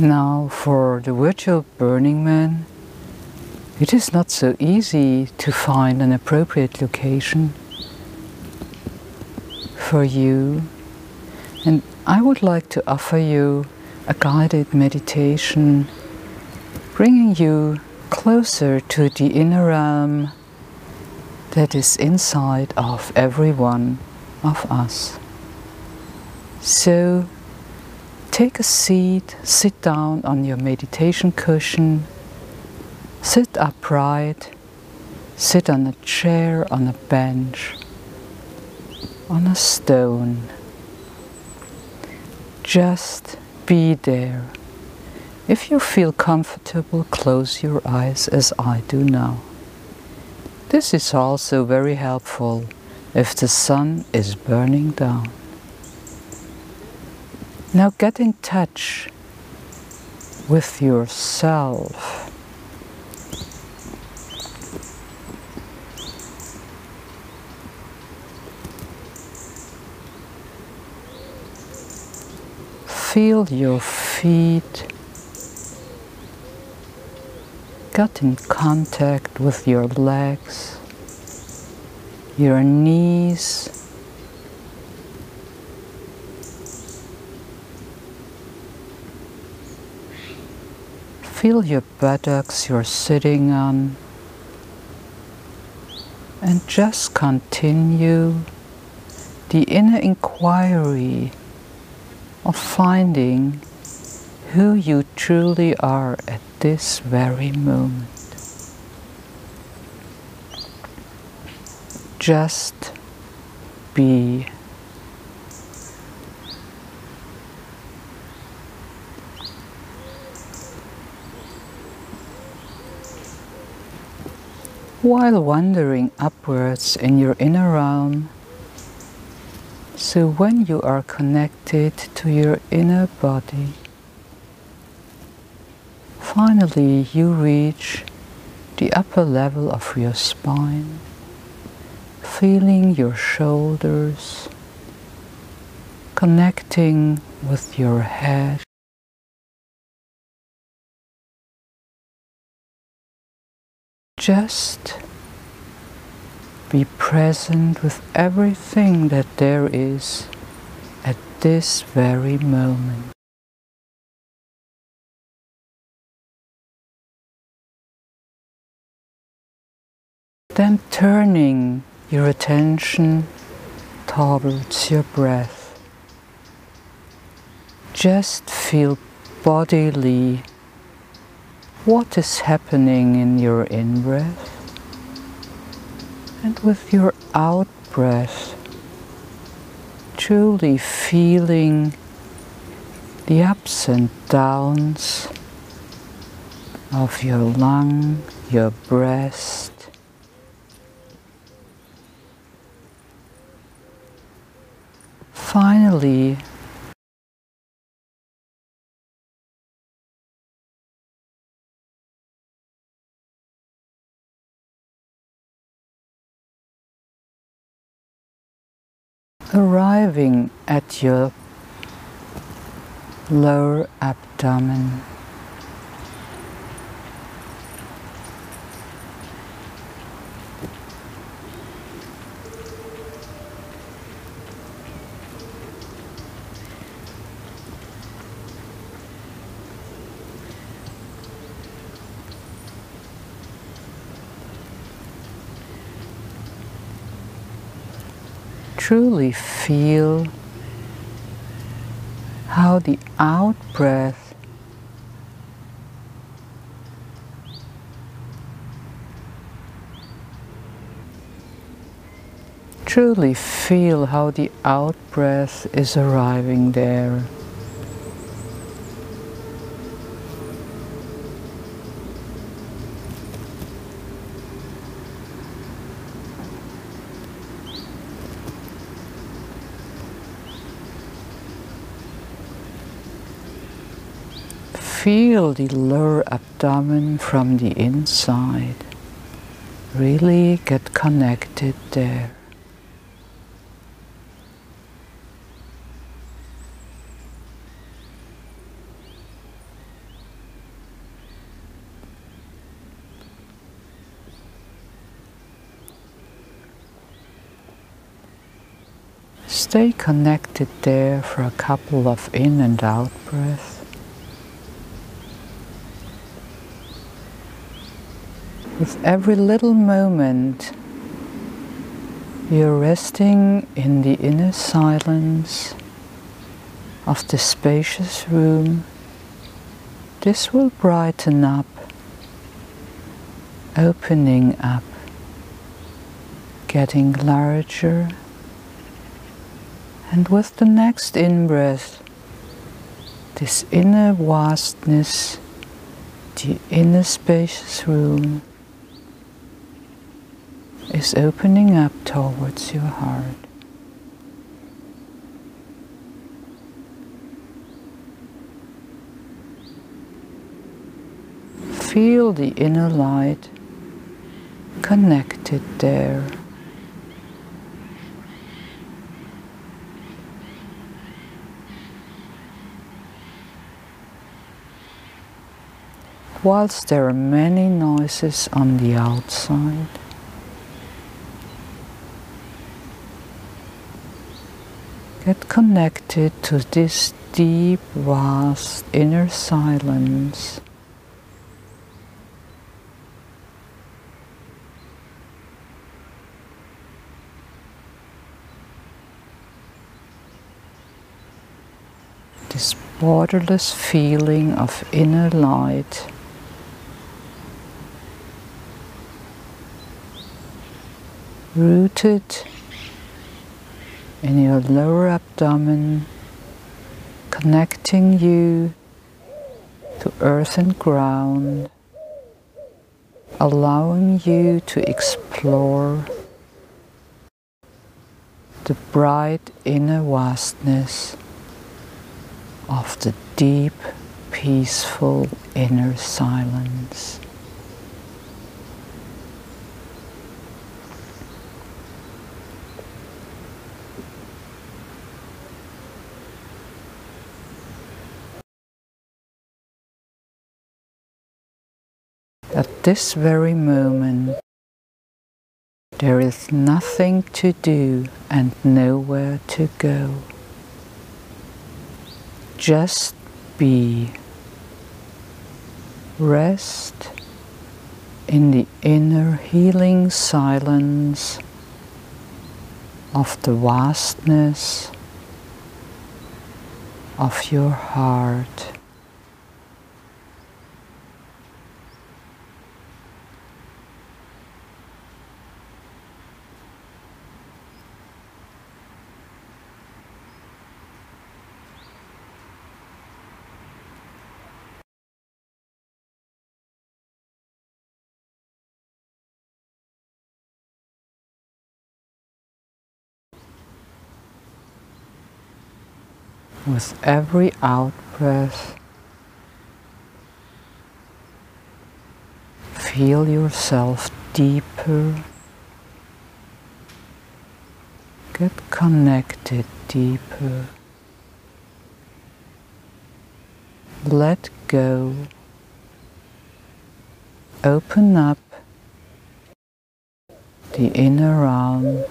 Now, for the virtual Burning Man, it is not so easy to find an appropriate location for you, and I would like to offer you a guided meditation bringing you closer to the inner realm that is inside of every one of us. So take a seat, sit down on your meditation cushion, sit upright, sit on a chair, on a bench, on a stone. Just be there. If you feel comfortable, close your eyes as I do now. This is also very helpful if the sun is burning down. Now get in touch with yourself. Feel your feet Get in contact with your legs, your knees, Feel your buttocks you're sitting on and just continue the inner inquiry of finding who you truly are at this very moment. Just be. While wandering upwards in your inner realm, so when you are connected to your inner body, Finally, you reach the upper level of your spine, feeling your shoulders, connecting with your head. Just be present with everything that there is at this very moment. Then turning your attention towards your breath. Just feel bodily what is happening in your in breath and with your out breath, truly feeling the ups and downs of your lung, your breast, finally, arriving at your lower abdomen. Truly feel how the out breath truly feel how the out breath is arriving there. feel the lower abdomen from the inside. Really get connected there. Stay connected there for a couple of in and out breaths. With every little moment, you're resting in the inner silence of the spacious room. This will brighten up, opening up, getting larger. And with the next in breath, this inner vastness, the inner spacious room, is opening up towards your heart. Feel the inner light connected there. Whilst there are many noises on the outside, Get connected to this deep, vast inner silence. This borderless feeling of inner light. Rooted in your lower abdomen, connecting you to earth and ground, allowing you to explore the bright inner vastness of the deep, peaceful inner silence. At this very moment, there is nothing to do and nowhere to go. Just be. Rest in the inner healing silence of the vastness of your heart. With every out breath. Feel yourself deeper. Get connected deeper. Let go. Open up the inner realm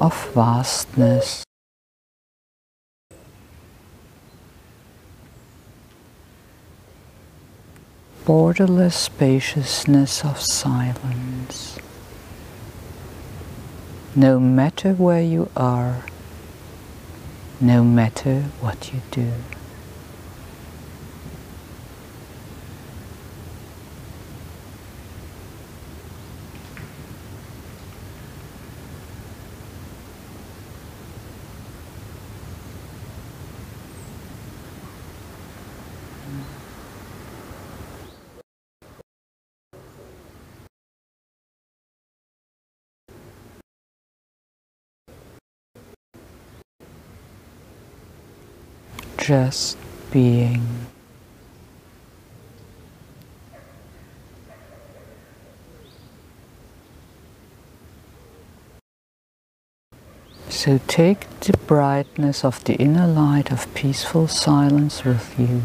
of vastness. Borderless spaciousness of silence. No matter where you are, no matter what you do. Just being. So take the brightness of the inner light of peaceful silence with you.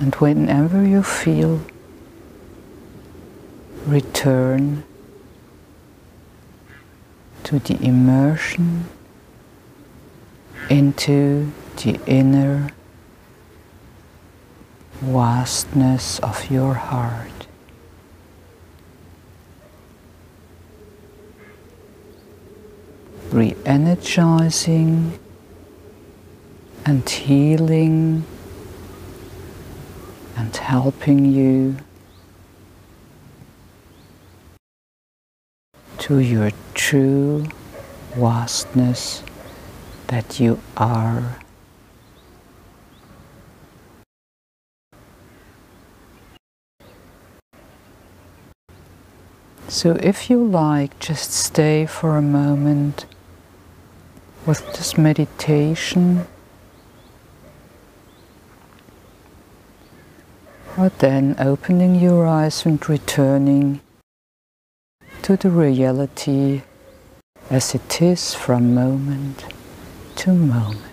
And whenever you feel, return to the immersion into the inner vastness of your heart. Re energizing and healing and helping you to your true vastness that you are. So, if you like, just stay for a moment with this meditation. But then opening your eyes and returning to the reality as it is from moment to moment.